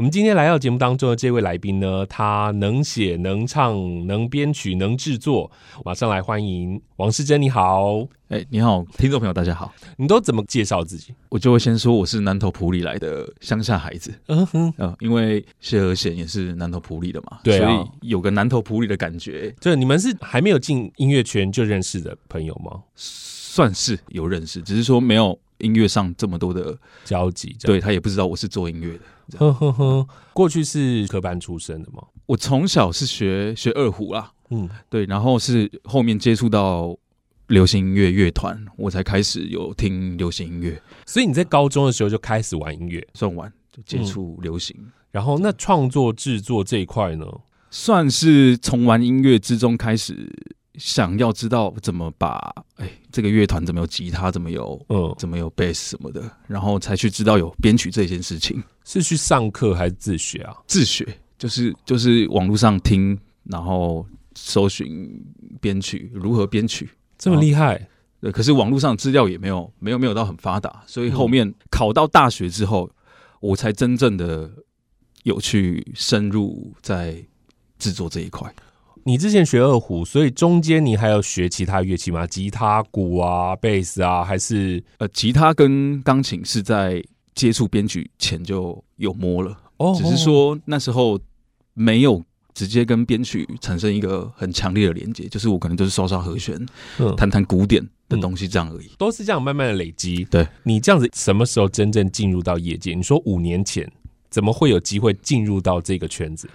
我们今天来到节目当中的这位来宾呢，他能写能唱能编曲能制作，马上来欢迎王世珍。你好，哎、欸，你好，听众朋友，大家好。你都怎么介绍自己？我就会先说我是南投埔里来的乡下孩子，嗯哼，呃，因为谢和弦也是南投埔里的嘛，对、啊，所以有个南投埔里的感觉。就你们是还没有进音乐圈就认识的朋友吗？算是有认识，只是说没有音乐上这么多的交集。对，他也不知道我是做音乐的。呵呵呵，过去是科班出身的吗？我从小是学学二胡啦，嗯，对，然后是后面接触到流行音乐乐团，我才开始有听流行音乐。所以你在高中的时候就开始玩音乐，算玩就接触流行。嗯、然后那创作制作这一块呢，算是从玩音乐之中开始。想要知道怎么把哎、欸，这个乐团怎么有吉他，怎么有嗯，怎么有贝斯什么的，然后才去知道有编曲这件事情。是去上课还是自学啊？自学，就是就是网络上听，然后搜寻编曲如何编曲，这么厉害。对，可是网络上资料也没有没有没有到很发达，所以后面考到大学之后，我才真正的有去深入在制作这一块。你之前学二胡，所以中间你还有学其他乐器吗？吉他、鼓啊、贝斯啊，还是呃，吉他跟钢琴是在接触编曲前就有摸了，哦，只是说那时候没有直接跟编曲产生一个很强烈的连接，就是我可能就是刷刷和弦，嗯，弹弹古典的东西这样而已，都是这样慢慢的累积。对，你这样子什么时候真正进入到业界？你说五年前怎么会有机会进入到这个圈子？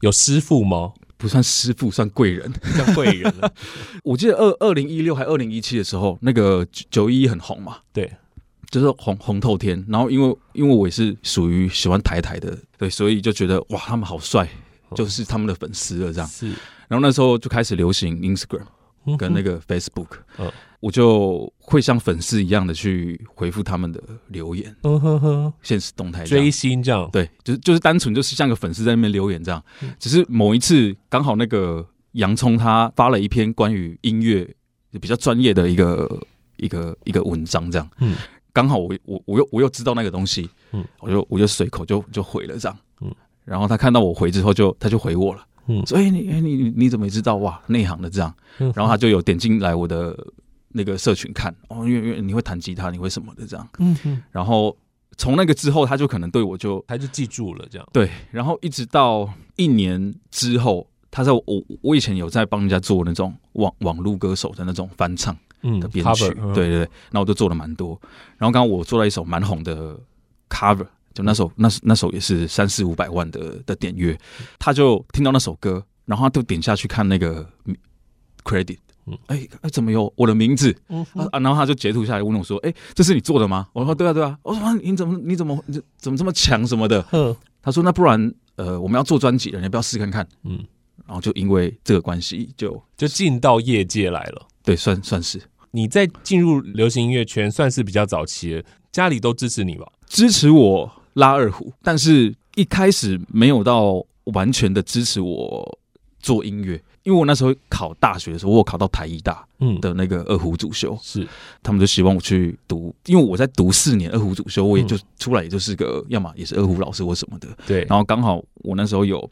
有师傅吗？不算师傅，算贵人，像贵人了。我记得二二零一六还二零一七的时候，那个九一一很红嘛，对，就是红红透天。然后因为因为我也是属于喜欢台台的，对，所以就觉得哇，他们好帅，就是他们的粉丝了这样。是，然后那时候就开始流行 Instagram。跟那个 Facebook，嗯，我就会像粉丝一样的去回复他们的留言，嗯呵呵，现实动态追星这样，对，就是就是单纯就是像个粉丝在那边留言这样。只是某一次刚好那个洋葱他发了一篇关于音乐比较专业的一个一个一个文章这样，嗯，刚好我我我又我又知道那个东西，嗯，我就我就随口就就回了这样，嗯，然后他看到我回之后就他就回我了。嗯，所以你你你怎么也知道？哇？内行的这样，然后他就有点进来我的那个社群看哦，因为因为你会弹吉他，你会什么的这样，嗯嗯，然后从那个之后，他就可能对我就他就记住了这样，对，然后一直到一年之后，他在我我以前有在帮人家做那种网网络歌手的那种翻唱的编曲，对对对，那我就做了蛮多，然后刚刚我做了一首蛮红的 cover。就那首，那那首也是三四五百万的的点阅，他就听到那首歌，然后他就点下去看那个 credit，哎，怎么有我的名字？啊，然后他就截图下来问我说：“哎，这是你做的吗？”我说：“对啊，对啊。”我说：“你怎么，你怎么，你怎么这么强什么的？”他说：“那不然，呃，我们要做专辑了，你要不要试看看？”嗯，然后就因为这个关系，就就进到业界来了。对，算算是你在进入流行音乐圈，算是比较早期的，家里都支持你吧？支持我。拉二胡，但是一开始没有到完全的支持我做音乐，因为我那时候考大学的时候，我考到台艺大嗯。的那个二胡主修，是。他们就希望我去读，因为我在读四年二胡主修，我也就出来也就是个要么也是二胡老师或什么的，对，然后刚好我那时候有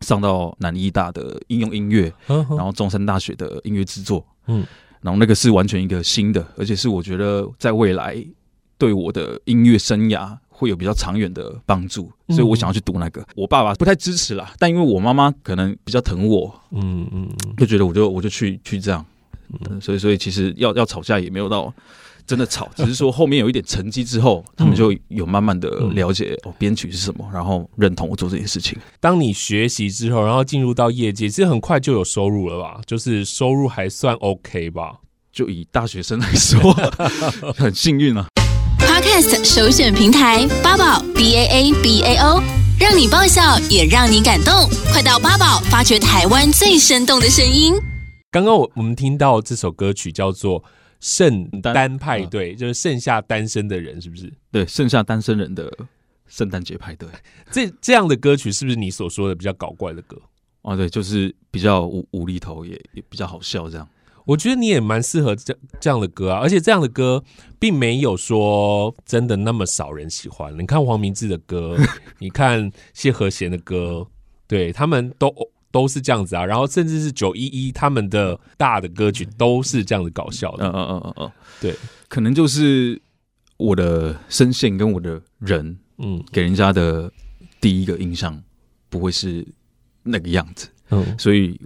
上到南艺大的应用音乐，然后中山大学的音乐制作，嗯，然后那个是完全一个新的，而且是我觉得在未来对我的音乐生涯。会有比较长远的帮助，所以我想要去读那个。嗯、我爸爸不太支持啦，但因为我妈妈可能比较疼我，嗯嗯，就觉得我就我就去去这样，嗯、所以所以其实要要吵架也没有到真的吵，只是说后面有一点成绩之后，他们就有慢慢的了解哦编曲是什么，然后认同我做这件事情。当你学习之后，然后进入到业界，其实很快就有收入了吧？就是收入还算 OK 吧？就以大学生来说，很幸运啊。Podcast 首选平台八宝 B A A B A O，让你爆笑也让你感动，快到八宝发掘台湾最生动的声音。刚刚我我们听到这首歌曲叫做《圣诞派对》，就是剩下单身的人，是不是？对，剩下单身人的圣诞节派对。这这样的歌曲是不是你所说的比较搞怪的歌？啊，对，就是比较无无厘头，也也比较好笑这样。我觉得你也蛮适合这这样的歌啊，而且这样的歌并没有说真的那么少人喜欢。你看黄明志的歌，你看谢和弦的歌，对他们都都是这样子啊。然后甚至是九一一他们的大的歌曲都是这样子搞笑的。嗯嗯嗯嗯嗯，对，可能就是我的声线跟我的人，嗯，给人家的第一个印象不会是那个样子。嗯，所以。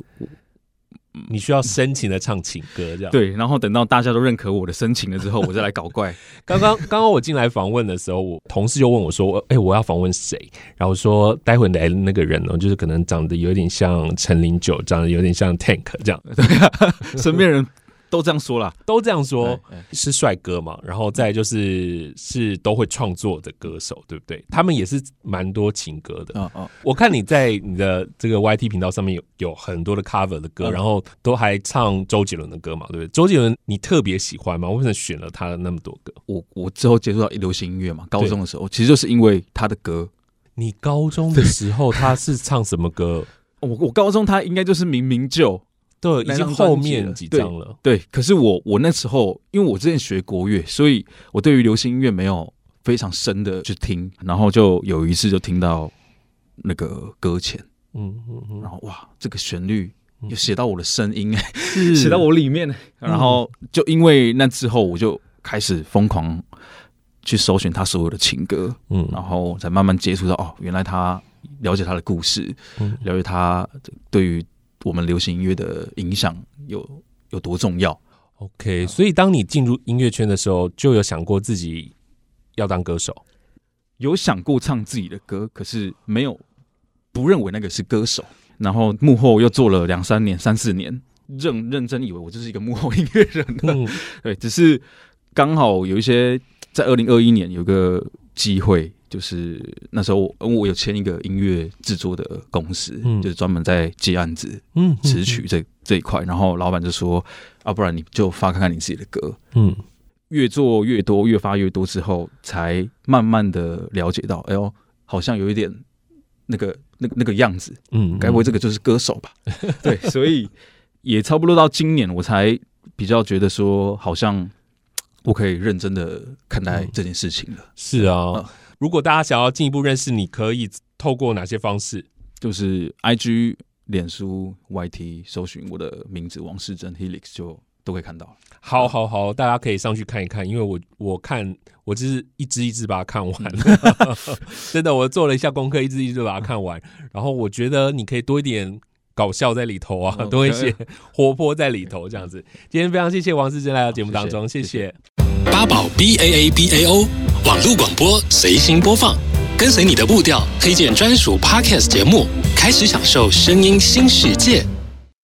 你需要深情的唱情歌，这样对，然后等到大家都认可我的深情了之后，我再来搞怪。刚刚刚刚我进来访问的时候，我同事就问我说：“哎、欸，我要访问谁？”然后说：“待会来的那个人呢，就是可能长得有点像陈零九，长得有点像 Tank 这样。”对啊，身边人。都这样说啦，都这样说，是帅哥嘛？然后再就是是都会创作的歌手，对不对？他们也是蛮多情歌的。嗯嗯，我看你在你的这个 YT 频道上面有有很多的 cover 的歌，然后都还唱周杰伦的歌嘛，对不对？周杰伦你特别喜欢吗？为什么选了他的那么多歌？我我之后接触到流行音乐嘛，高中的时候其实就是因为他的歌。你高中的时候他是唱什么歌？我我高中他应该就是明明就。对，已经后面几张了。对，对，可是我我那时候，因为我之前学国乐，所以我对于流行音乐没有非常深的去听。然后就有一次就听到那个搁浅，嗯嗯嗯，然后哇，这个旋律又写到我的声音，写是到我里面。然后就因为那之后，我就开始疯狂去搜寻他所有的情歌，嗯，然后才慢慢接触到哦，原来他了解他的故事，嗯，了解他对于。我们流行音乐的影响有有多重要？OK，所以当你进入音乐圈的时候，就有想过自己要当歌手，有想过唱自己的歌，可是没有不认为那个是歌手。然后幕后又做了两三年、三四年，认认真以为我就是一个幕后音乐人。嗯，对，只是刚好有一些在二零二一年有个机会。就是那时候我，我有签一个音乐制作的公司，嗯、就是专门在接案子、嗯，词曲这这一块。然后老板就说：“啊，不然你就发看看你自己的歌。”嗯，越做越多，越发越多之后，才慢慢的了解到，哎呦，好像有一点那个那个那个样子。嗯，该不会这个就是歌手吧？对，所以也差不多到今年，我才比较觉得说，好像我可以认真的看待这件事情了。嗯、是啊。嗯如果大家想要进一步认识你，可以透过哪些方式？就是 I G、脸书、Y T，搜寻我的名字王世珍 Helix 就都可以看到。好，好，好，大家可以上去看一看，因为我我看我就是一支一支把它看完，真的，我做了一下功课，一支一支把它看完。然后我觉得你可以多一点搞笑在里头啊，多一些活泼在里头，这样子。今天非常谢谢王世珍来到节目当中。谢谢八宝 B A A B A O 网络广播随心播放，跟随你的步调，推荐专属 Podcast 节目，开始享受声音新世界。